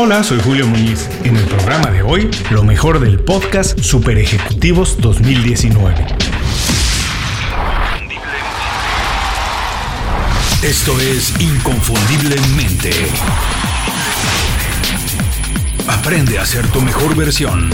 Hola, soy Julio Muñiz. En el programa de hoy, lo mejor del podcast Super Ejecutivos 2019. Esto es Inconfundiblemente. Aprende a ser tu mejor versión.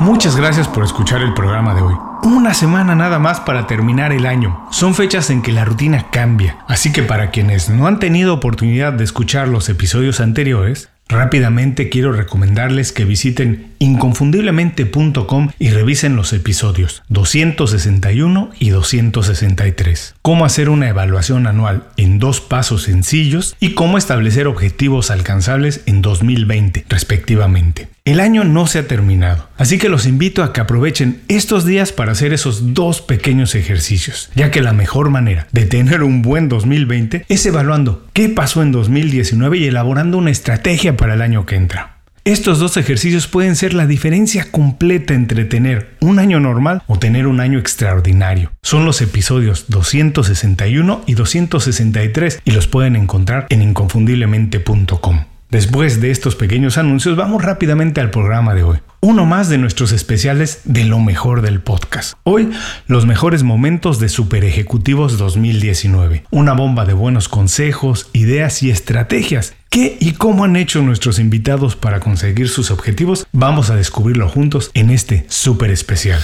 Muchas gracias por escuchar el programa de hoy. Una semana nada más para terminar el año. Son fechas en que la rutina cambia, así que para quienes no han tenido oportunidad de escuchar los episodios anteriores, Rápidamente quiero recomendarles que visiten inconfundiblemente.com y revisen los episodios 261 y 263. Cómo hacer una evaluación anual en dos pasos sencillos y cómo establecer objetivos alcanzables en 2020, respectivamente. El año no se ha terminado, así que los invito a que aprovechen estos días para hacer esos dos pequeños ejercicios, ya que la mejor manera de tener un buen 2020 es evaluando qué pasó en 2019 y elaborando una estrategia para el año que entra. Estos dos ejercicios pueden ser la diferencia completa entre tener un año normal o tener un año extraordinario. Son los episodios 261 y 263 y los pueden encontrar en inconfundiblemente.com. Después de estos pequeños anuncios, vamos rápidamente al programa de hoy. Uno más de nuestros especiales de lo mejor del podcast. Hoy, los mejores momentos de Super Ejecutivos 2019. Una bomba de buenos consejos, ideas y estrategias. ¿Qué y cómo han hecho nuestros invitados para conseguir sus objetivos? Vamos a descubrirlo juntos en este super especial.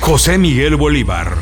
José Miguel Bolívar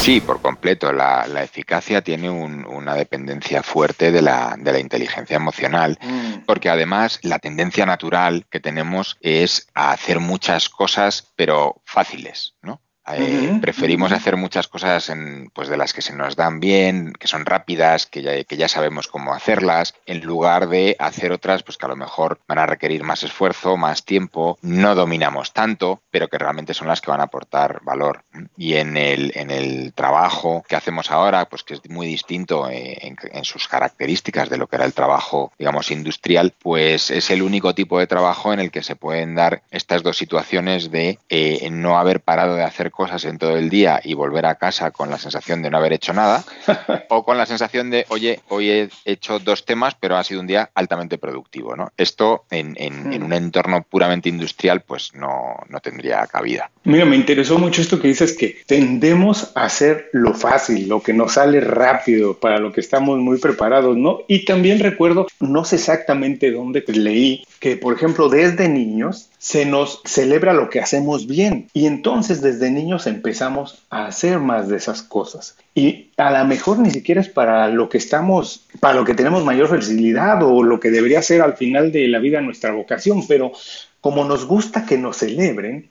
Sí, por completo. La, eficacia tiene una dependencia fuerte de la, de la inteligencia emocional, mm. porque además la tendencia natural que tenemos es a hacer muchas cosas, pero fáciles, ¿no? Eh, preferimos hacer muchas cosas en, pues de las que se nos dan bien, que son rápidas, que ya, que ya sabemos cómo hacerlas, en lugar de hacer otras pues que a lo mejor van a requerir más esfuerzo, más tiempo, no dominamos tanto, pero que realmente son las que van a aportar valor. Y en el, en el trabajo que hacemos ahora, pues que es muy distinto en, sus características de lo que era el trabajo, digamos, industrial, pues es el único tipo de trabajo en el que se pueden dar estas dos situaciones de eh, no haber parado de hacer cosas en todo el día y volver a casa con la sensación de no haber hecho nada, o con la sensación de, oye, hoy he hecho dos temas, pero ha sido un día altamente productivo. ¿no? Esto en, en, un entorno puramente industrial, pues no, no tendría cabida. Mira, me interesó mucho esto que dices que tendemos a hacer lo fácil, lo que nos sale rápido, para lo que estamos muy preparados, ¿no? Y también recuerdo, no sé exactamente dónde leí, que por ejemplo desde niños se nos celebra lo que hacemos bien. Y entonces desde niños empezamos a hacer más de esas cosas. Y a lo mejor ni siquiera es para lo que estamos, para lo que tenemos mayor facilidad o lo que debería ser al final de la vida nuestra vocación, pero como nos gusta que nos celebren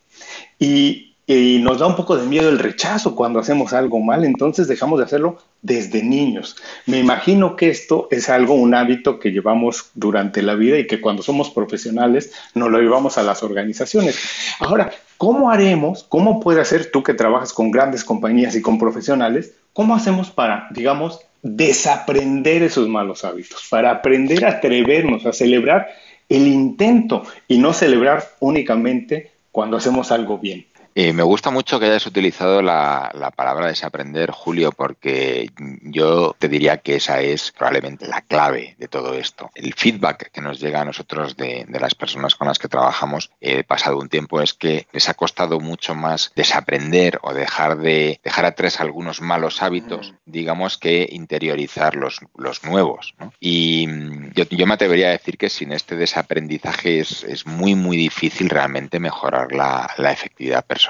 y y nos da un poco de miedo el rechazo cuando hacemos algo mal, entonces dejamos de hacerlo desde niños. Me imagino que esto es algo, un hábito que llevamos durante la vida y que cuando somos profesionales nos lo llevamos a las organizaciones. Ahora, ¿cómo haremos, cómo puede hacer tú que trabajas con grandes compañías y con profesionales, cómo hacemos para, digamos, desaprender esos malos hábitos, para aprender a atrevernos a celebrar el intento y no celebrar únicamente cuando hacemos algo bien? Eh, me gusta mucho que hayas utilizado la, palabra desaprender, Julio, porque yo te diría que esa es probablemente la clave de todo esto. El feedback que nos llega a nosotros de, las personas con las que trabajamos eh, pasado un tiempo es que les ha costado mucho más desaprender o dejar de dejar atrás algunos malos hábitos, digamos, que interiorizar los, los nuevos. Y mm, yo, me atrevería a decir que sin este desaprendizaje es, muy, muy difícil realmente mejorar la, la efectividad personal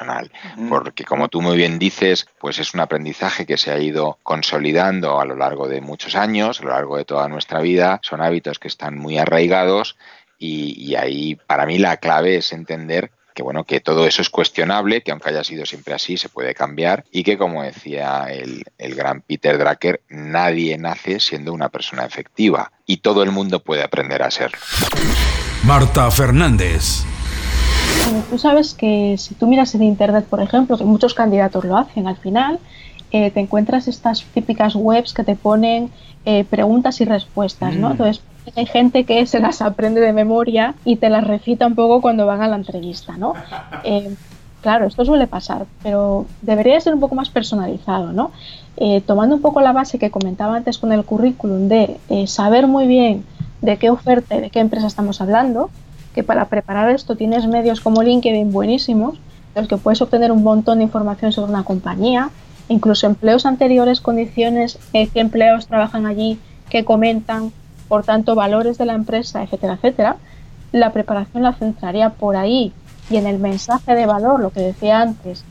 porque como tú muy bien dices, pues es un aprendizaje que se ha ido consolidando a lo largo de muchos años, a lo largo de toda nuestra vida, son hábitos que están muy arraigados y, ahí para mí la clave es entender que bueno, que todo eso es cuestionable, que aunque haya sido siempre así, se puede cambiar y que como decía el, el, gran Peter Drucker, nadie nace siendo una persona efectiva y todo el mundo puede aprender a serlo. Marta Fernández tú sabes que si tú miras en Internet, por ejemplo, que muchos candidatos lo hacen, al final eh, te encuentras estas típicas webs que te ponen eh, preguntas y respuestas, ¿no? Mm. Entonces, hay gente que se las aprende de memoria y te las recita un poco cuando van a la entrevista, ¿no? Eh, claro, esto suele pasar, pero debería ser un poco más personalizado, ¿no? Eh, tomando un poco la base que comentaba antes con el currículum de eh, saber muy bien de qué oferta y de qué empresa estamos hablando, que para preparar esto tienes medios como LinkedIn buenísimos, en los que puedes obtener un montón de información sobre una compañía, incluso empleos anteriores, condiciones, eh, qué empleados trabajan allí, qué comentan, por tanto, valores de la empresa, etcétera, etcétera. La preparación la centraría por ahí y en el mensaje de valor, lo que decía antes,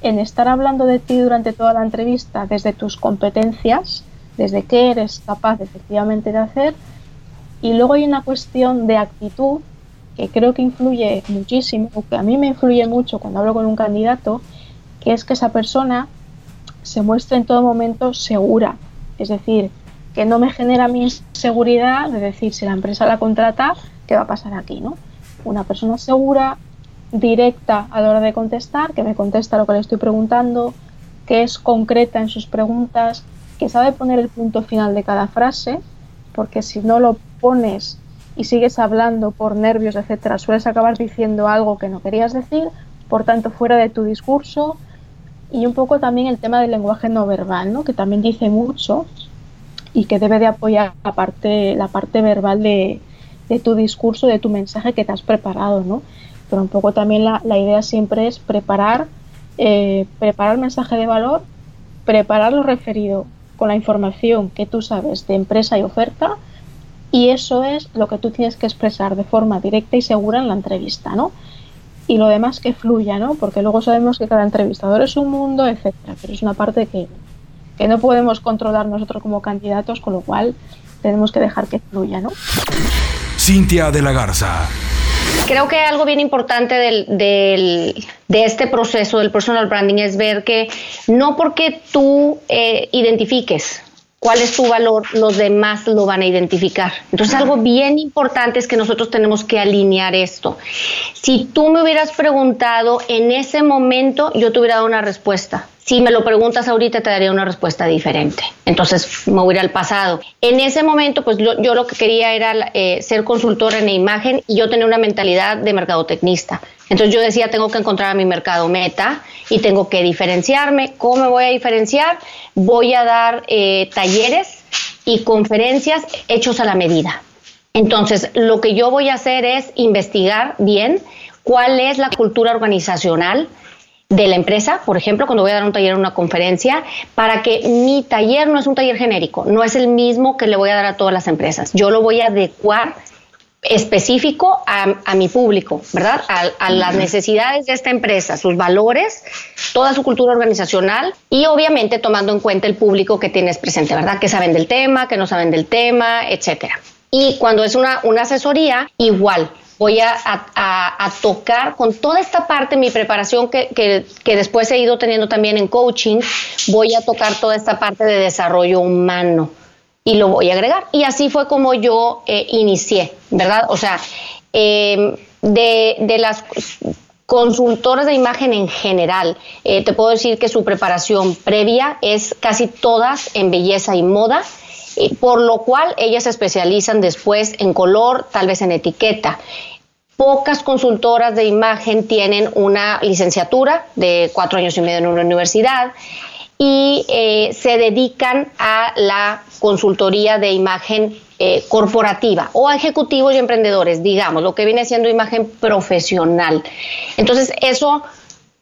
en estar hablando de ti durante toda la entrevista desde tus competencias, desde qué eres capaz efectivamente de hacer. Y luego hay una cuestión de actitud que creo que influye muchísimo, o que a mí me influye mucho cuando hablo con un candidato, que es que esa persona se muestre en todo momento segura. Es decir, que no me genera mi inseguridad de decir si la empresa la contrata, ¿qué va a pasar aquí? ¿no? Una persona segura, directa a la hora de contestar, que me contesta lo que le estoy preguntando, que es concreta en sus preguntas, que sabe poner el punto final de cada frase, porque si no lo pones y sigues hablando por nervios, etcétera, sueles acabar diciendo algo que no querías decir, por tanto fuera de tu discurso, y un poco también el tema del lenguaje no verbal, ¿no? que también dice mucho y que debe de apoyar la parte, la parte verbal de, de tu discurso, de tu mensaje que te has preparado, ¿no? Pero un poco también la, la idea siempre es preparar, eh, preparar mensaje de valor, preparar lo referido con la información que tú sabes de empresa y oferta, y eso es lo que tú tienes que expresar de forma directa y segura en la entrevista, ¿no? Y lo demás que fluya, ¿no? Porque luego sabemos que cada entrevistador es un mundo, etcétera, pero es una parte que, que no podemos controlar nosotros como candidatos, con lo cual tenemos que dejar que fluya, ¿no? Cintia de la Garza. Creo que algo bien importante del, del, de este proceso del personal branding es ver que no porque tú eh, identifiques cuál es tu valor, los demás lo van a identificar. Entonces, algo bien importante es que nosotros tenemos que alinear esto. Si tú me hubieras preguntado en ese momento, yo te hubiera dado una respuesta. Si me lo preguntas ahorita, te daría una respuesta diferente. Entonces, me voy al pasado. En ese momento, pues yo, yo lo que quería era eh, ser consultora en imagen y yo tenía una mentalidad de mercadotecnista. Entonces yo decía, tengo que encontrar a mi mercado meta y tengo que diferenciarme. ¿Cómo me voy a diferenciar? Voy a dar eh, talleres y conferencias hechos a la medida. Entonces, lo que yo voy a hacer es investigar bien cuál es la cultura organizacional de la empresa, por ejemplo, cuando voy a dar un taller o una conferencia, para que mi taller no es un taller genérico, no es el mismo que le voy a dar a todas las empresas. Yo lo voy a adecuar específico a, mi público, ¿verdad? A, las necesidades de esta empresa, sus valores, toda su cultura organizacional y obviamente tomando en cuenta el público que tienes presente, ¿verdad? Que saben del tema, que no saben del tema, etcétera. Y cuando es una, una asesoría, igual, voy a, a, tocar con toda esta parte, mi preparación que, que, que, después he ido teniendo también en coaching, voy a tocar toda esta parte de desarrollo humano y lo voy a agregar. Y así fue como yo eh, inicié, ¿verdad? O sea, em, de, de, las consultoras de imagen en general, eh, te puedo decir que su preparación previa es casi todas en belleza y moda. Por lo cual ellas se especializan después en color, tal vez en etiqueta. Pocas consultoras de imagen tienen una licenciatura de cuatro años y medio en una universidad y eh, se dedican a la consultoría de imagen eh, corporativa o a ejecutivos y emprendedores, digamos, lo que viene siendo imagen profesional. Entonces, eso,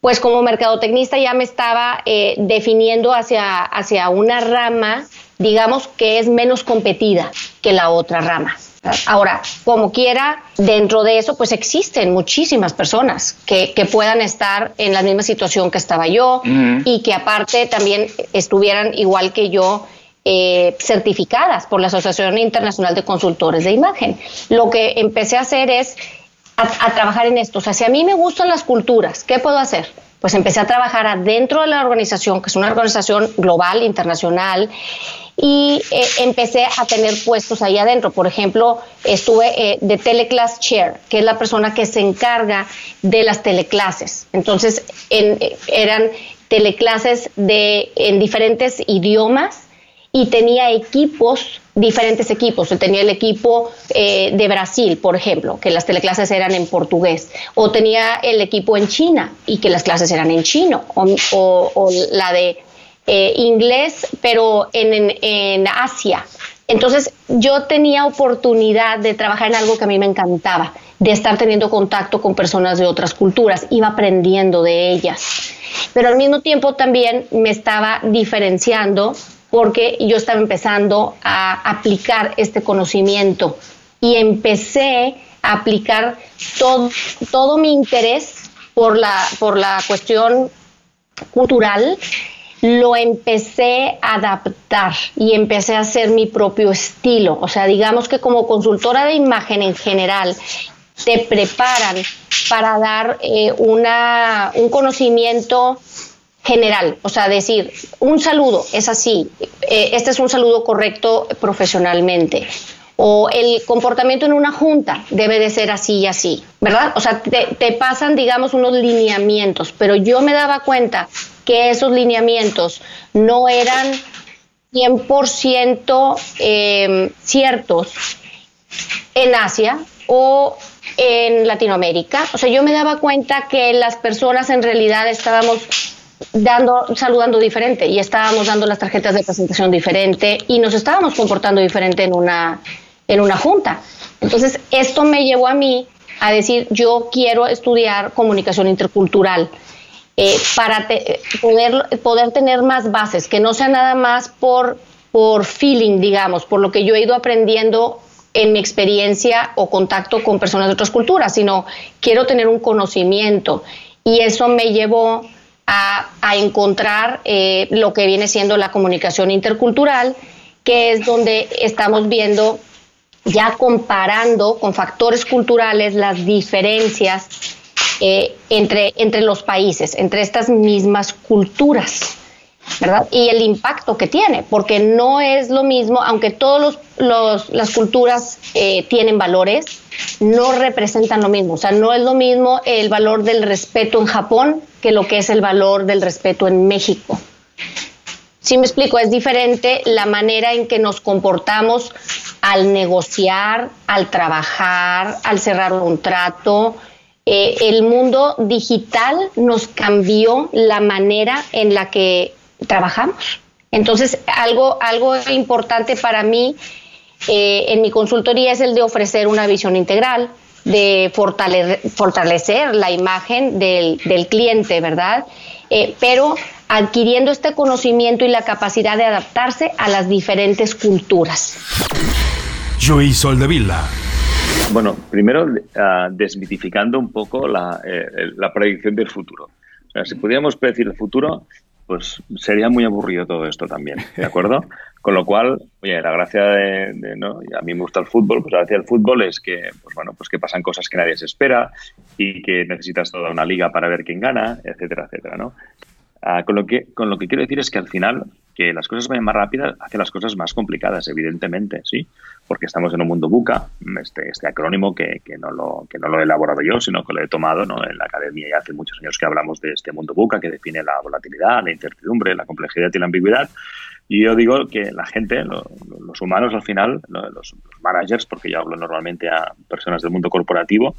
pues como mercadotecnista ya me estaba eh, definiendo hacia, hacia una rama, digamos, que es menos competida que la otra rama. Ahora, como quiera, dentro de eso, pues existen muchísimas personas que, que puedan estar en la misma situación que estaba yo y que aparte también estuvieran igual que yo eh, certificadas por la Asociación Internacional de Consultores de Imagen. Lo que empecé a hacer es a, a, trabajar en esto. O sea, si a mí me gustan las culturas, ¿qué puedo hacer? Pues empecé a trabajar adentro de la organización, que es una organización global, internacional, y eh, empecé a tener puestos ahí adentro. Por ejemplo, estuve eh, de Teleclass Chair, que es la persona que se encarga de las teleclases. Entonces, en, eh, eran teleclases de, en diferentes idiomas y tenía equipos, diferentes equipos. Tenía el equipo eh, de Brasil, por ejemplo, que las teleclases eran en portugués, o tenía el equipo en China y que las clases eran en chino, o, la de eh, inglés, pero en, en Asia. Entonces yo tenía oportunidad de trabajar en algo que a mí me encantaba, de estar teniendo contacto con personas de otras culturas, iba aprendiendo de ellas. Pero al mismo tiempo también me estaba diferenciando porque yo estaba empezando a aplicar este conocimiento y empecé a aplicar todo, todo mi interés por la, por la cuestión cultural, lo empecé a adaptar y empecé a hacer mi propio estilo. O sea, digamos que como consultora de imagen en general, te preparan para dar eh, una, un conocimiento general, o sea, decir, un saludo es así, eh, este es un saludo correcto profesionalmente, o el comportamiento en una junta debe de ser así y así, ¿verdad? O sea, te, pasan, digamos, unos lineamientos, pero yo me daba cuenta que esos lineamientos no eran 100% eh, ciertos en Asia o en Latinoamérica. O sea, yo me daba cuenta que las personas en realidad estábamos dando, saludando diferente y estábamos dando las tarjetas de presentación diferente y nos estábamos comportando diferente en una, en una junta. Entonces, esto me llevó a mí a decir, yo quiero estudiar comunicación intercultural eh, para poder, poder tener más bases, que no sea nada más por, por feeling, digamos, por lo que yo he ido aprendiendo en mi experiencia o contacto con personas de otras culturas, sino quiero tener un conocimiento. Y eso me llevó a, encontrar eh, lo que viene siendo la comunicación intercultural, que es donde estamos viendo, ya comparando con factores culturales, las diferencias eh, entre, entre los países, entre estas mismas culturas. ¿verdad? Y el impacto que tiene, porque no es lo mismo, aunque todas las culturas eh, tienen valores, no representan lo mismo. O sea, no es lo mismo el valor del respeto en Japón que lo que es el valor del respeto en México. Si me explico, es diferente la manera en que nos comportamos al negociar, al trabajar, al cerrar un trato. Eh, el mundo digital nos cambió la manera en la que trabajamos. Entonces, algo, algo importante para mí eh, en mi consultoría es el de ofrecer una visión integral, de fortalecer, la imagen del, cliente, ¿verdad? Eh, pero adquiriendo este conocimiento y la capacidad de adaptarse a las diferentes culturas. Joey Soldevilla. Bueno, primero uh, desmitificando un poco la, eh, la predicción del futuro. O sea, si pudiéramos predecir el futuro, pues sería muy aburrido todo esto también, ¿de acuerdo? Con lo cual, oye, la gracia de, ¿no? a mí me gusta el fútbol, pues la gracia del fútbol es que, pues bueno, pues que pasan cosas que nadie se espera y que necesitas toda una liga para ver quién gana, etcétera, etcétera, ¿no? Ah, con, lo que, con lo que quiero decir es que al final, que las cosas vayan más rápidas hace las cosas más complicadas, evidentemente, ¿sí? Porque estamos en un mundo buca, este, este acrónimo que, que, no lo, que no lo he elaborado yo, sino que lo he tomado ¿no? en la academia y hace muchos años que hablamos de este mundo buca que define la volatilidad, la incertidumbre, la complejidad y la ambigüedad. Y yo digo que la gente, los humanos al final, los, managers, porque yo hablo normalmente a personas del mundo corporativo,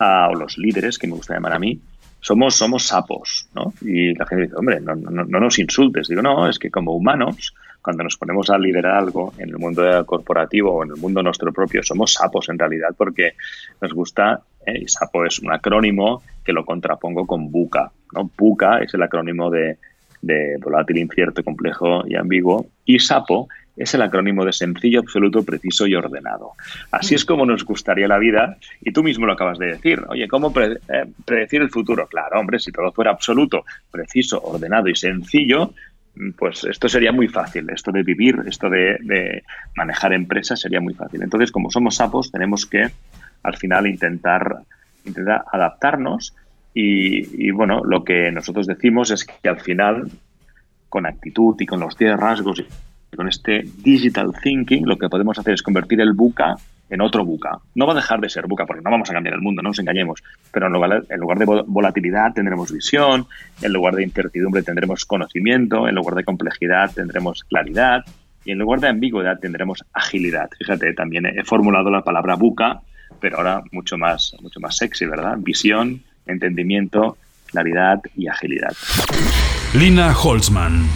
o los líderes, que me gusta llamar a mí, somos, somos sapos, ¿no? Y la gente dice, hombre, no, no, no, nos insultes. Digo, no, es que como humanos, cuando nos ponemos a liderar algo en el mundo corporativo o en el mundo nuestro propio, somos sapos en realidad porque nos gusta, ¿eh? y sapo es un acrónimo que lo contrapongo con buca, ¿no? Buca es el acrónimo de de volátil, incierto, complejo y ambiguo, y SAPO es el acrónimo de sencillo, absoluto, preciso y ordenado. Así es como nos gustaría la vida, y tú mismo lo acabas de decir. Oye, ¿cómo eh, predecir el futuro? Claro, hombre, si todo fuera absoluto, preciso, ordenado y sencillo, pues esto sería muy fácil. Esto de vivir, esto de, manejar empresas sería muy fácil. Entonces, como somos sapos, tenemos que al final intentar, intentar adaptarnos y, bueno, lo que nosotros decimos es que al final, con actitud y con los 10 rasgos con este digital thinking, lo que podemos hacer es convertir el buca en otro buca. No va a dejar de ser buca, porque no vamos a cambiar el mundo, no nos engañemos. Pero en lugar, en lugar de volatilidad tendremos visión, en lugar de incertidumbre tendremos conocimiento, en lugar de complejidad tendremos claridad, Y en lugar de ambigüedad tendremos agilidad. Fíjate, también he formulado la palabra buca, pero ahora mucho más, mucho más sexy, ¿verdad? Visión, entendimiento, claridad y agilidad. Lina Holzman.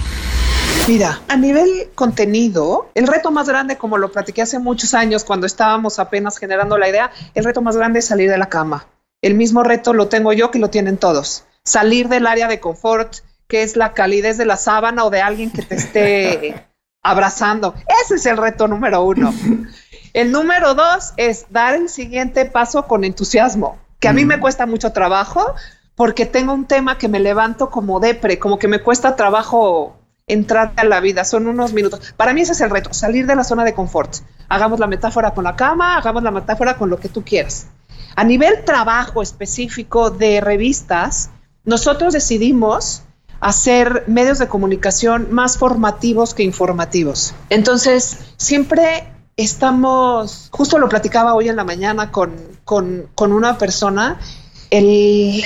Mira, a nivel contenido, el reto más grande, como lo platiqué hace muchos años cuando estábamos apenas generando la idea, el reto más grande es salir de la cama. El mismo reto lo tengo yo que lo tienen todos. Salir del área de confort, que es la calidez de la sábana o de alguien que te esté abrazando. Ese es el reto número uno. El número dos es dar el siguiente paso con entusiasmo, que a mí me cuesta mucho trabajo porque tengo un tema que me levanto como depre, como que me cuesta trabajo entrar a la vida, son unos minutos. Para mí ese es el reto, salir de la zona de confort. Hagamos la metáfora con la cama, hagamos la metáfora con lo que tú quieras. A nivel trabajo específico de revistas, nosotros decidimos hacer medios de comunicación más formativos que informativos. Entonces, siempre estamos, justo lo platicaba hoy en la mañana con, con, con una persona, el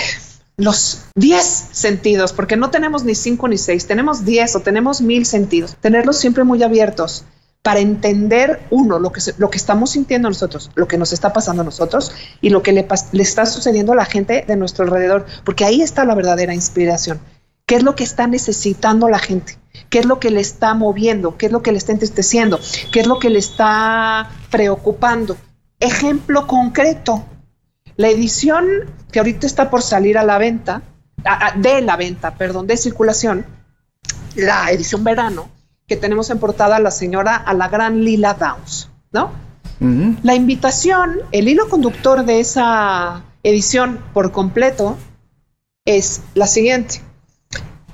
los 10 sentidos, porque no tenemos ni 5 ni 6, tenemos 10 o tenemos mil sentidos, tenerlos siempre muy abiertos para entender, uno, lo que, lo que estamos sintiendo nosotros, lo que nos está pasando a nosotros y lo que le, le está sucediendo a la gente de nuestro alrededor, porque ahí está la verdadera inspiración. ¿Qué es lo que está necesitando la gente? ¿Qué es lo que le está moviendo? ¿Qué es lo que le está entristeciendo? ¿Qué es lo que le está preocupando? Ejemplo concreto, la edición que ahorita está por salir a la venta, de la venta, perdón, de circulación, la edición verano, que tenemos en portada a la señora, a la gran Lila Downs, ¿no? La invitación, el hilo conductor de esa edición por completo es la siguiente.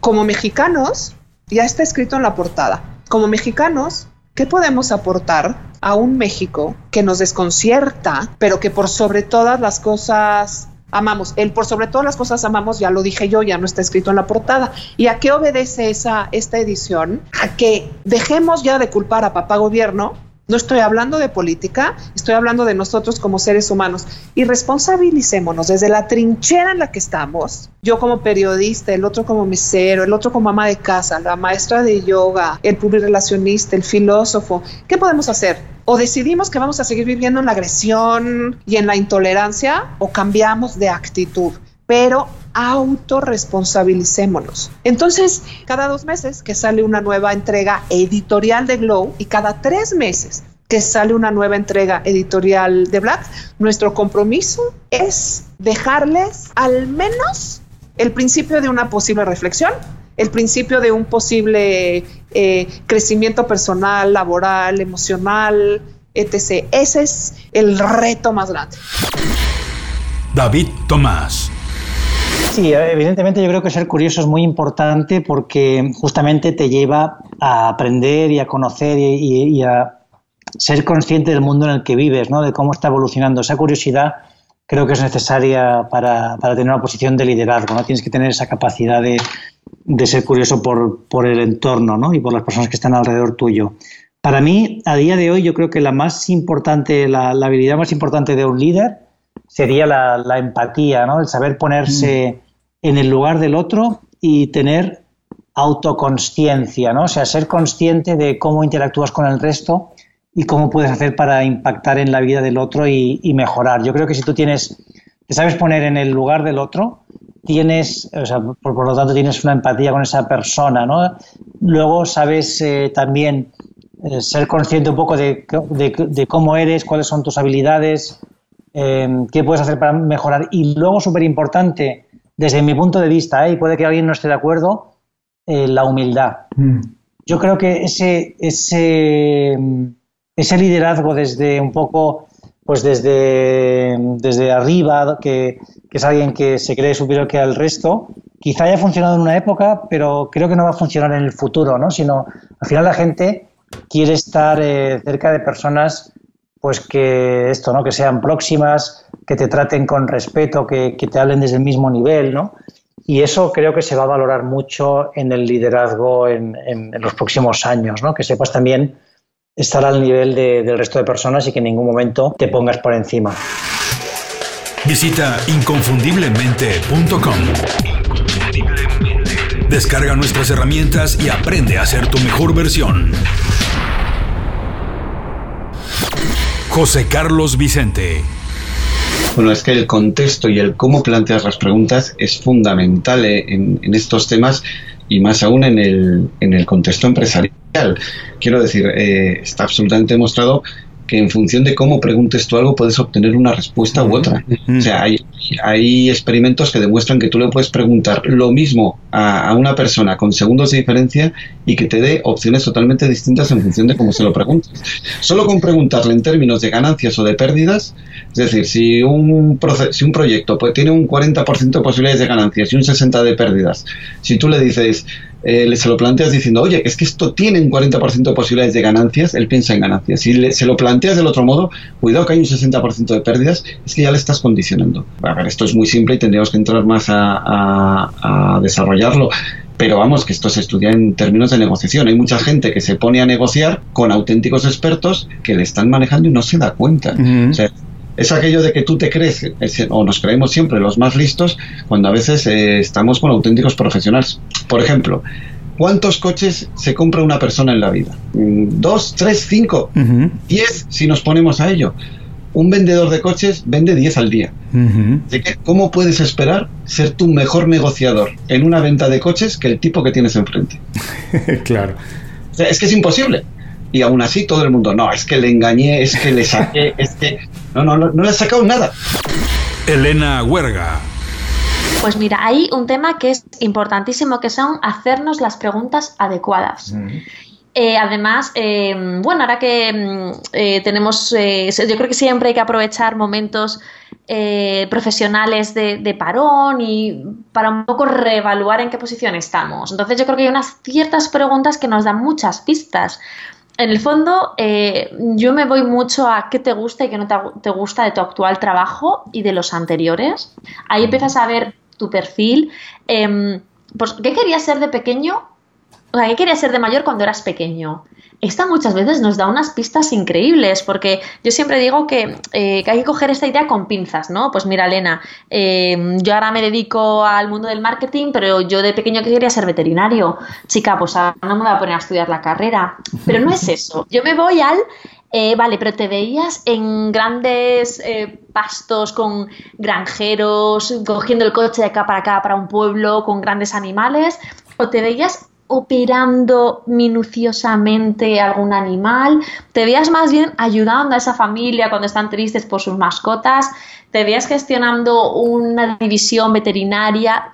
Como mexicanos, ya está escrito en la portada, como mexicanos, ¿qué podemos aportar a un México que nos desconcierta, pero que por sobre todas las cosas amamos. El por sobre todas las cosas amamos, ya lo dije yo, ya no está escrito en la portada. ¿Y a qué obedece esa, esta edición? A que dejemos ya de culpar a papá gobierno no estoy hablando de política, estoy hablando de nosotros como seres humanos. Y responsabilicémonos desde la trinchera en la que estamos. Yo como periodista, el otro como mesero, el otro como ama de casa, la maestra de yoga, el relacionista, el filósofo. ¿Qué podemos hacer? O decidimos que vamos a seguir viviendo en la agresión y en la intolerancia o cambiamos de actitud. Pero autorresponsabilicémonos. Entonces, cada dos meses que sale una nueva entrega editorial de Glow y cada tres meses que sale una nueva entrega editorial de Black, nuestro compromiso es dejarles al menos el principio de una posible reflexión, el principio de un posible eh, crecimiento personal, laboral, emocional, etc. Ese es el reto más grande. David Tomás. Sí, evidentemente yo creo que ser curioso es muy importante porque justamente te lleva a aprender y a conocer y, a ser consciente del mundo en el que vives, ¿no? de cómo está evolucionando. Esa curiosidad creo que es necesaria para, tener una posición de liderazgo. ¿no? Tienes que tener esa capacidad de, ser curioso por, el entorno ¿no? y por las personas que están alrededor tuyo. Para mí, a día de hoy, yo creo que la más importante, la habilidad más importante de un líder sería la, empatía, ¿no? El saber ponerse mm. En el lugar del otro y tener autoconsciencia, ¿no? O sea, ser consciente de cómo interactúas con el resto y cómo puedes hacer para impactar en la vida del otro y, mejorar. Yo creo que si tú tienes, te sabes poner en el lugar del otro, tienes, o sea, por, lo tanto tienes una empatía con esa persona, ¿no? Luego sabes eh, también eh, ser consciente un poco de, de, cómo eres, cuáles son tus habilidades, Em, qué puedes hacer para mejorar. Y luego, súper importante, desde mi punto de vista, ¿eh? y puede que alguien no esté de acuerdo, eh, la humildad. Mm. Yo creo que ese, ese, ese liderazgo desde un poco, pues desde, desde arriba, que, que, es alguien que se cree superior que al resto, quizá haya funcionado en una época, pero creo que no va a funcionar en el futuro, ¿no? Sino, al final la gente quiere estar eh, cerca de personas pues que esto, ¿no? Que sean próximas, que te traten con respeto, que, te hablen desde el mismo nivel, ¿no? Y eso creo que se va a valorar mucho en el liderazgo en, los próximos años, ¿no? Que sepas también estar al nivel del resto de personas y que en ningún momento te pongas por encima. Visita inconfundiblemente.com. Descarga nuestras herramientas y aprende a ser tu mejor versión. José Carlos Vicente. Bueno, es que el contexto y el cómo planteas las preguntas es fundamental eh, en, estos temas y más aún en el, en el contexto empresarial. Quiero decir, eh, está absolutamente demostrado que en función de cómo preguntes tú algo puedes obtener una respuesta u otra. O sea, hay, hay experimentos que demuestran que tú le puedes preguntar lo mismo a, una persona con segundos de diferencia y que te dé opciones totalmente distintas en función de cómo se lo preguntes. Solo con preguntarle en términos de ganancias o de pérdidas, es decir, si un, si un proyecto pues, tiene un 40% de posibilidades de ganancias y un 60% de pérdidas, si tú le dices eh, se lo planteas diciendo, oye, es que esto tiene un 40% de posibilidades de ganancias, él piensa en ganancias. Si se lo planteas del otro modo, cuidado que hay un 60% de pérdidas, es que ya le estás condicionando. A ver, esto es muy simple y tendríamos que entrar más a, desarrollarlo pero vamos, que esto se estudia en términos de negociación. Hay mucha gente que se pone a negociar con auténticos expertos que le están manejando y no se da cuenta. o sea, es aquello de que tú te crees, o nos creemos siempre los más listos, cuando a veces eh, estamos con auténticos profesionales. Por ejemplo, ¿cuántos coches se compra una persona en la vida? Mm, ¿Dos, tres, cinco? ¿Diez si nos ponemos a ello? Un vendedor de coches vende diez al día. ¿Cómo puedes esperar ser tu mejor negociador en una venta de coches que el tipo que tienes enfrente? claro. es que es imposible. Y aún así todo el mundo, no, es que le engañé, es que le saqué, es que... No, no, no, no le has sacado nada. Elena Huerga. Pues mira, hay un tema que es importantísimo, que son hacernos las preguntas adecuadas. Eh, además, eh, bueno, ahora que mm, eh, tenemos, yo creo que siempre hay que aprovechar momentos profesionales de, de, parón y para un poco reevaluar en qué posición estamos. Entonces, yo creo que hay unas ciertas preguntas que nos dan muchas pistas en el fondo, eh, yo me voy mucho a qué te gusta y qué no te, gusta de tu actual trabajo y de los anteriores. Ahí empiezas a ver tu perfil. Em, pues, ¿Qué querías ser de pequeño? O sea, ¿qué querías ser de mayor cuando eras pequeño? esta muchas veces nos da unas pistas increíbles, porque yo siempre digo que, eh, hay que coger esta idea con pinzas, ¿no? Pues mira, Elena, eh, yo ahora me dedico al mundo del marketing, pero yo de pequeño quería ser veterinario. Chica, pues ahora no me voy a poner a estudiar la carrera. Pero no es eso. Yo me voy al eh, vale, pero te veías en grandes pastos con granjeros, cogiendo el coche de acá para acá para un pueblo con grandes animales, o te veías operando minuciosamente algún animal, te veías más bien ayudando a esa familia cuando están tristes por sus mascotas, te veías gestionando una división veterinaria.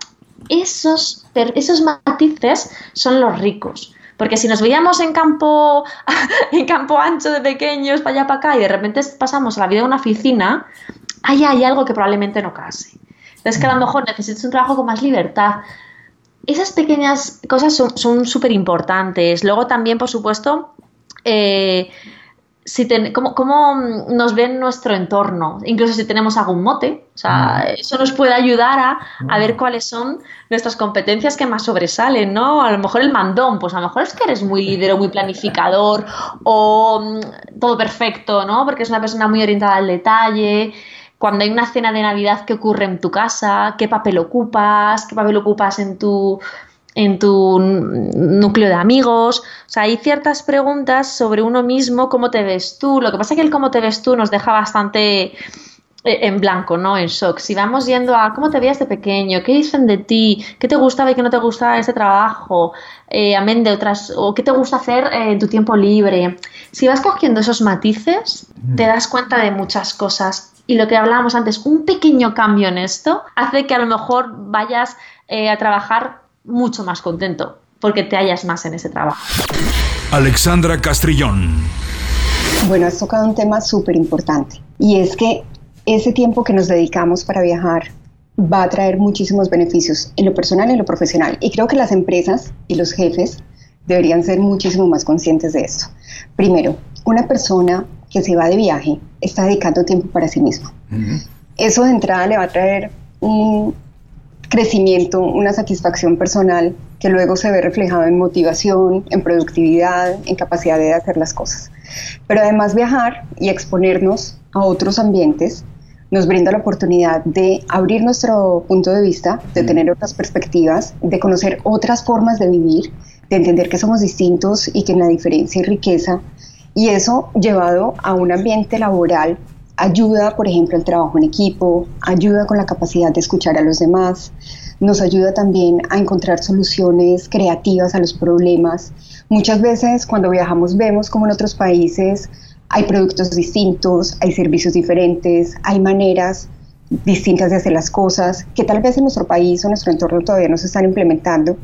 Esos, esos matices son los ricos. Porque si nos veíamos en campo, en campo ancho de pequeños, para allá para acá, y de repente pasamos a la vida de una oficina, ahí hay algo que probablemente no case. Entonces, que a lo mejor necesitas un trabajo con más libertad, esas pequeñas cosas son súper importantes. Luego también, por supuesto, eh, si cómo, nos ven nuestro entorno, incluso si tenemos algún mote, o sea, mm. eso nos puede ayudar a, a, ver mm. cuáles son nuestras competencias que más sobresalen, ¿no? A lo mejor el mandón, pues a lo mejor es que eres muy líder o muy planificador o mm, todo perfecto, ¿no? Porque es una persona muy orientada al detalle cuando hay una cena de Navidad que ocurre en tu casa, qué papel ocupas, qué papel ocupas en tu, en tu núcleo de amigos. O sea, hay ciertas preguntas sobre uno mismo, cómo te ves tú. Lo que pasa es que el cómo te ves tú nos deja bastante eh, en blanco, ¿no? En shock. Si vamos yendo a cómo te veías de pequeño, qué dicen de ti, qué te gustaba y qué no te gustaba de ese trabajo, eh, amén de otras, o qué te gusta hacer eh, en tu tiempo libre. Si vas cogiendo esos matices, te das cuenta de muchas cosas y lo que hablábamos antes, un pequeño cambio en esto hace que a lo mejor vayas eh, a trabajar mucho más contento, porque te hallas más en ese trabajo. Alexandra Castrillón. Bueno, has tocado un tema súper importante y es que ese tiempo que nos dedicamos para viajar va a traer muchísimos beneficios en lo personal y en lo profesional. Y creo que las empresas y los jefes deberían ser muchísimo más conscientes de esto. Primero, una persona que se va de viaje está dedicando tiempo para sí mismo. Eso de entrada le va a traer un crecimiento, una satisfacción personal que luego se ve reflejado en motivación, en productividad, en capacidad de hacer las cosas. Pero además viajar y exponernos a otros ambientes nos brinda la oportunidad de abrir nuestro punto de vista, de tener otras perspectivas, de conocer otras formas de vivir, de entender que somos distintos y que en la diferencia y riqueza Y eso llevado a un ambiente laboral ayuda, por ejemplo, al trabajo en equipo, ayuda con la capacidad de escuchar a los demás, nos ayuda también a encontrar soluciones creativas a los problemas. Muchas veces cuando viajamos vemos como en otros países hay productos distintos, hay servicios diferentes, hay maneras distintas de hacer las cosas que tal vez en nuestro país o nuestro entorno todavía no se están implementando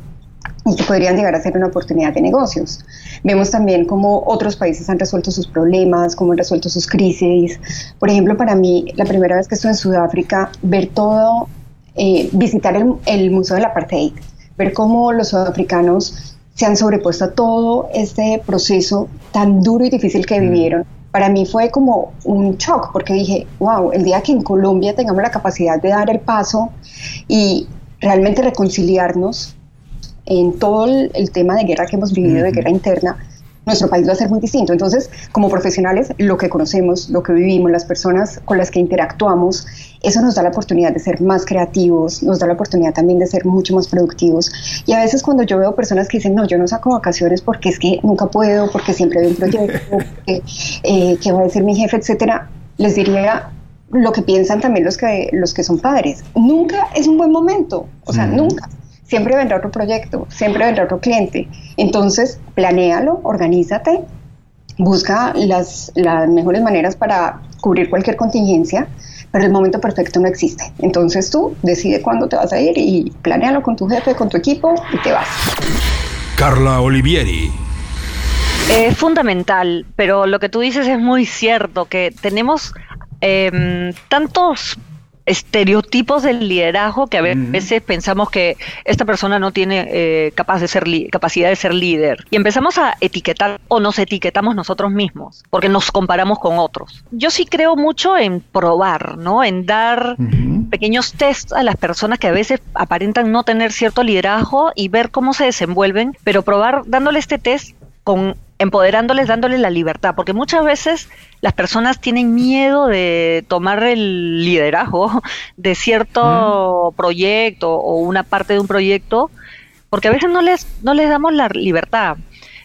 y que podrían llegar a ser una oportunidad de negocios. Vemos también cómo otros países han resuelto sus problemas, cómo han resuelto sus crisis. Por ejemplo, para mí, la primera vez que estuve en Sudáfrica, ver todo, eh, visitar el, el Museo del Apartheid, ver cómo los sudafricanos se han sobrepuesto a todo este proceso tan duro y difícil que mm. vivieron para mí fue como un shock porque dije, wow, el día que en Colombia tengamos la capacidad de dar el paso y realmente reconciliarnos en todo el, tema de guerra que hemos vivido, de guerra interna, nuestro país va a ser muy distinto. Entonces, como profesionales, lo que conocemos, lo que vivimos, las personas con las que interactuamos, eso nos da la oportunidad de ser más creativos, nos da la oportunidad también de ser mucho más productivos. Y a veces cuando yo veo personas que dicen, no, yo no saco vacaciones porque es que nunca puedo, porque siempre hay un proyecto, eh, que va a decir mi jefe, etcétera, les diría lo que piensan también los que, los que son padres. Nunca es un buen momento, o sea, nunca siempre vendrá otro proyecto, siempre vendrá otro cliente. Entonces, planéalo, organízate, busca las, las mejores maneras para cubrir cualquier contingencia, pero el momento perfecto no existe. Entonces tú decide cuándo te vas a ir y planéalo con tu jefe, con tu equipo y te vas. Carla Olivieri. Es fundamental, pero lo que tú dices es muy cierto, que tenemos eh, tantos estereotipos del liderazgo que a veces pensamos que esta persona no tiene eh, capaz de ser capacidad de ser líder y empezamos a etiquetar o nos etiquetamos nosotros mismos porque nos comparamos con otros. Yo sí creo mucho en probar, ¿no? En dar pequeños tests a las personas que a veces aparentan no tener cierto liderazgo y ver cómo se desenvuelven, pero probar dándole este test con empoderándoles, dándoles la libertad, porque muchas veces las personas tienen miedo de tomar el liderazgo de cierto proyecto o una parte de un proyecto, porque a veces no les, no les damos la libertad.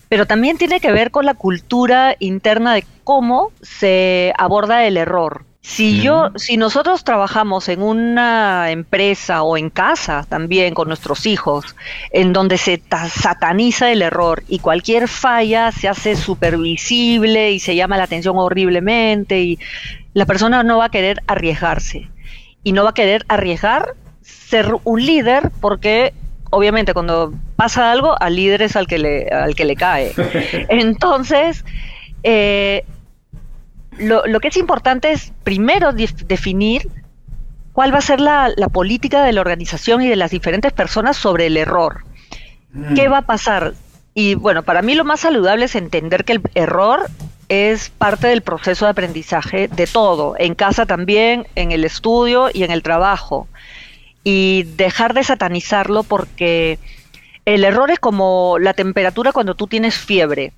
Pero también tiene que ver con la cultura interna de cómo se aborda el error. Si yo, si nosotros trabajamos en una empresa o en casa también con nuestros hijos, en donde se sataniza el error y cualquier falla se hace supervisible y se llama la atención horriblemente y la persona no va a querer arriesgarse y no va a querer arriesgar ser un líder porque obviamente cuando pasa algo al líder es al que le, al que le cae. Entonces, eh, lo, que es importante es primero definir cuál va a ser la, política de la organización y de las diferentes personas sobre el error. Mm. ¿Qué va a pasar? Y bueno, para mí lo más saludable es entender que el error es parte del proceso de aprendizaje de todo, en casa también, en el estudio y en el trabajo. Y dejar de satanizarlo porque el error es como la temperatura cuando tú tienes fiebre.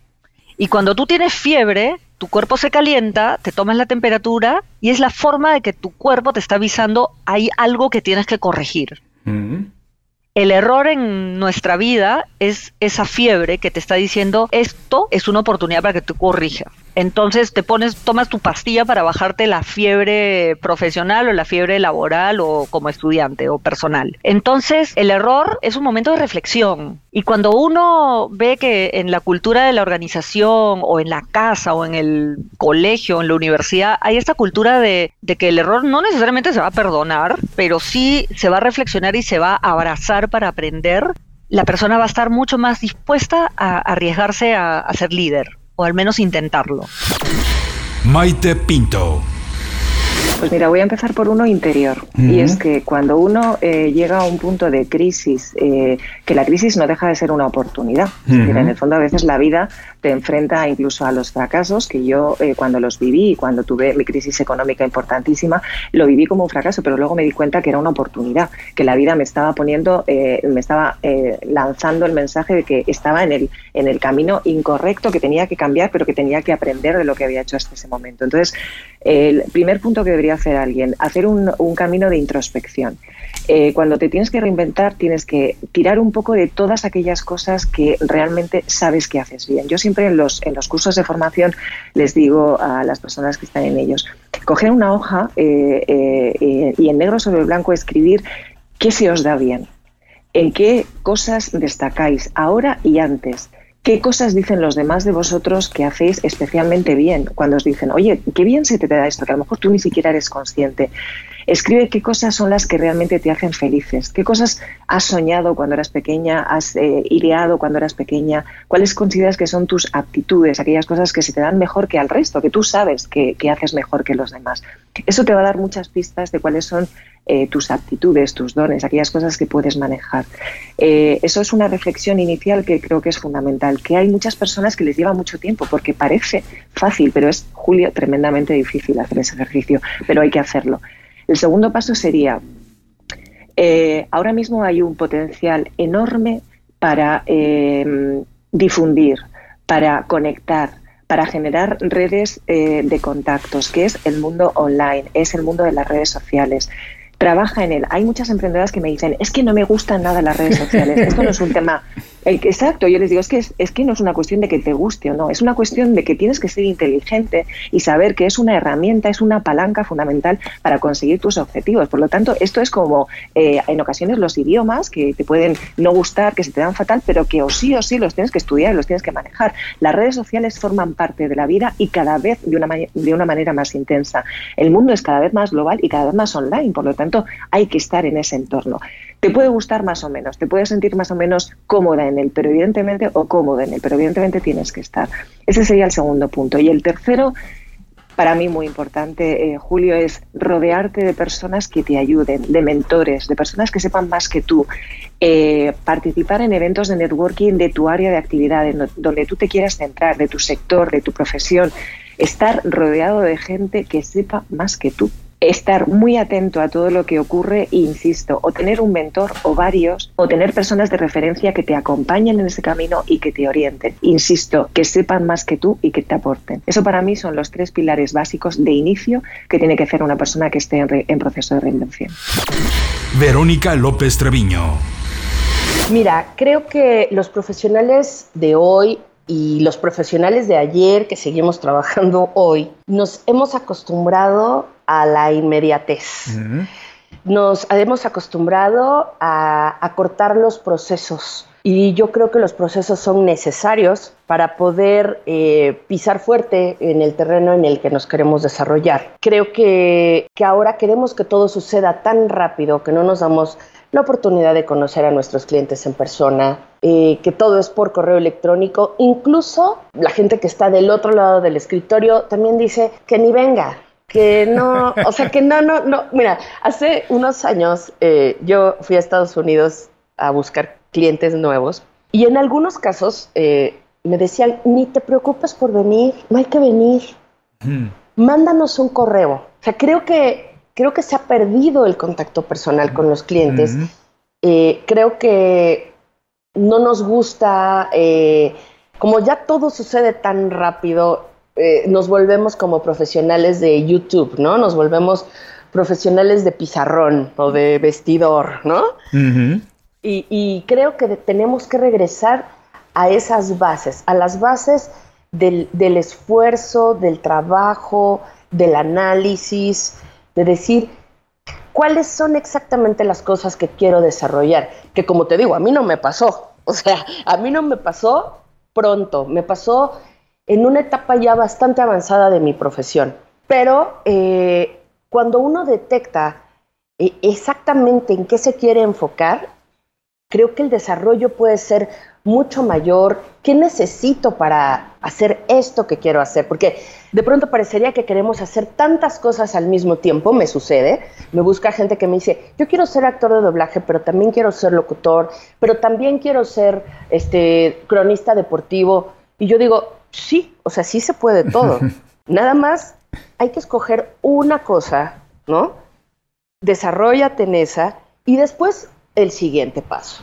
Y cuando tú tienes fiebre, tu cuerpo se calienta, te tomas la temperatura y es la forma de que tu cuerpo te está avisando hay algo que tienes que corregir. Mm. El error en nuestra vida es esa fiebre que te está diciendo esto es una oportunidad para que tú corrijas. Entonces te pones, tomas tu pastilla para bajarte la fiebre profesional o la fiebre laboral o como estudiante o personal. Entonces el error es un momento de reflexión. Y cuando uno ve que en la cultura de la organización o en la casa o en el colegio, en la universidad, hay esta cultura de, de que el error no necesariamente se va a perdonar, pero sí se va a reflexionar y se va a abrazar para aprender, la persona va a estar mucho más dispuesta a arriesgarse a ser líder o al menos intentarlo. Maite Pinto. Pues mira, voy a empezar por uno interior. Y es que cuando uno eh, llega a un punto de crisis, eh, que la crisis no deja de ser una oportunidad. En el fondo, a veces la vida te enfrenta incluso a los fracasos, que yo eh, cuando los viví, cuando tuve mi crisis económica importantísima, lo viví como un fracaso, pero luego me di cuenta que era una oportunidad, que la vida me estaba poniendo, me estaba lanzando el mensaje de que estaba en el, en el camino incorrecto, que tenía que cambiar, pero que tenía que aprender de lo que había hecho hasta ese momento. Entonces, el primer punto que debería hacer alguien, hacer un, un camino de introspección. Eh, cuando te tienes que reinventar, tienes que tirar un poco de todas aquellas cosas que realmente sabes que haces bien. Yo siempre en los, en los cursos de formación les digo a las personas que están en ellos, coger una hoja eh, eh, y en negro sobre blanco escribir qué se os da bien, en qué cosas destacáis ahora y antes. ¿Qué cosas dicen los demás de vosotros que hacéis especialmente bien? Cuando os dicen, oye, qué bien se te da esto, que a lo mejor tú ni siquiera eres consciente. Escribe qué cosas son las que realmente te hacen felices, qué cosas has soñado cuando eras pequeña, has eh, ideado cuando eras pequeña, cuáles consideras que son tus aptitudes, aquellas cosas que se te dan mejor que al resto, que tú sabes que, haces mejor que los demás. Eso te va a dar muchas pistas de cuáles son eh, tus aptitudes, tus dones, aquellas cosas que puedes manejar. Eh, eso es una reflexión inicial que creo que es fundamental, que hay muchas personas que les lleva mucho tiempo, porque parece fácil, pero es, Julio, tremendamente difícil hacer ese ejercicio, pero hay que hacerlo. El segundo paso sería, eh, ahora mismo hay un potencial enorme para eh, difundir, para conectar, para generar redes eh, de contactos, que es el mundo online, es el mundo de las redes sociales trabaja en él. Hay muchas emprendedoras que me dicen, es que no me gustan nada las redes sociales, esto no es un tema... Exacto, yo les digo, es que, es, que no es una cuestión de que te guste o no, es una cuestión de que tienes que ser inteligente y saber que es una herramienta, es una palanca fundamental para conseguir tus objetivos. Por lo tanto, esto es como eh, en ocasiones los idiomas que te pueden no gustar, que se te dan fatal, pero que o sí o sí los tienes que estudiar y los tienes que manejar. Las redes sociales forman parte de la vida y cada vez de una, de una manera más intensa. El mundo es cada vez más global y cada vez más online, por lo tanto, hay que estar en ese entorno. Te puede gustar más o menos, te puedes sentir más o menos cómoda en él, pero evidentemente, o cómodo en él, pero evidentemente tienes que estar. Ese sería el segundo punto. Y el tercero, para mí muy importante, eh, Julio, es rodearte de personas que te ayuden, de mentores, de personas que sepan más que tú. Eh, participar en eventos de networking de tu área de actividad, donde tú te quieras centrar, de tu sector, de tu profesión. Estar rodeado de gente que sepa más que tú estar muy atento a todo lo que ocurre e insisto, o tener un mentor o varios, o tener personas de referencia que te acompañen en ese camino y que te orienten. Insisto, que sepan más que tú y que te aporten. Eso para mí son los tres pilares básicos de inicio que tiene que hacer una persona que esté en, en proceso de reinvención. Verónica López Treviño. Mira, creo que los profesionales de hoy y los profesionales de ayer que seguimos trabajando hoy, nos hemos acostumbrado a la inmediatez. Nos hemos acostumbrado a, cortar los procesos y yo creo que los procesos son necesarios para poder eh, pisar fuerte en el terreno en el que nos queremos desarrollar. Creo que, que ahora queremos que todo suceda tan rápido que no nos damos la oportunidad de conocer a nuestros clientes en persona, eh, que todo es por correo electrónico. Incluso la gente que está del otro lado del escritorio también dice que ni venga, que no, o sea, que no, no, no. Mira, hace unos años eh, yo fui a Estados Unidos a buscar clientes nuevos y en algunos casos eh, me decían, ni te preocupes por venir, no hay que venir, mm. mándanos un correo. O sea, creo que creo que se ha perdido el contacto personal con los clientes. Eh, creo que no nos gusta, eh, como ya todo sucede tan rápido, eh, nos volvemos como profesionales de YouTube, ¿no? Nos volvemos profesionales de pizarrón o de vestidor, ¿no? y, creo que tenemos que regresar a esas bases, a las bases del, del esfuerzo, del trabajo, del análisis, de decir cuáles son exactamente las cosas que quiero desarrollar. Que como te digo, a mí no me pasó. O sea, a mí no me pasó pronto, me pasó en una etapa ya bastante avanzada de mi profesión. Pero eh, cuando uno detecta eh, exactamente en qué se quiere enfocar, creo que el desarrollo puede ser mucho mayor. ¿Qué necesito para hacer esto que quiero hacer? Porque de pronto parecería que queremos hacer tantas cosas al mismo tiempo, me sucede. Me busca gente que me dice, yo quiero ser actor de doblaje, pero también quiero ser locutor, pero también quiero ser este, cronista deportivo. Y yo digo, sí, o sea, sí se puede todo. Nada más hay que escoger una cosa, ¿no? Desarrollate en esa y después el siguiente paso.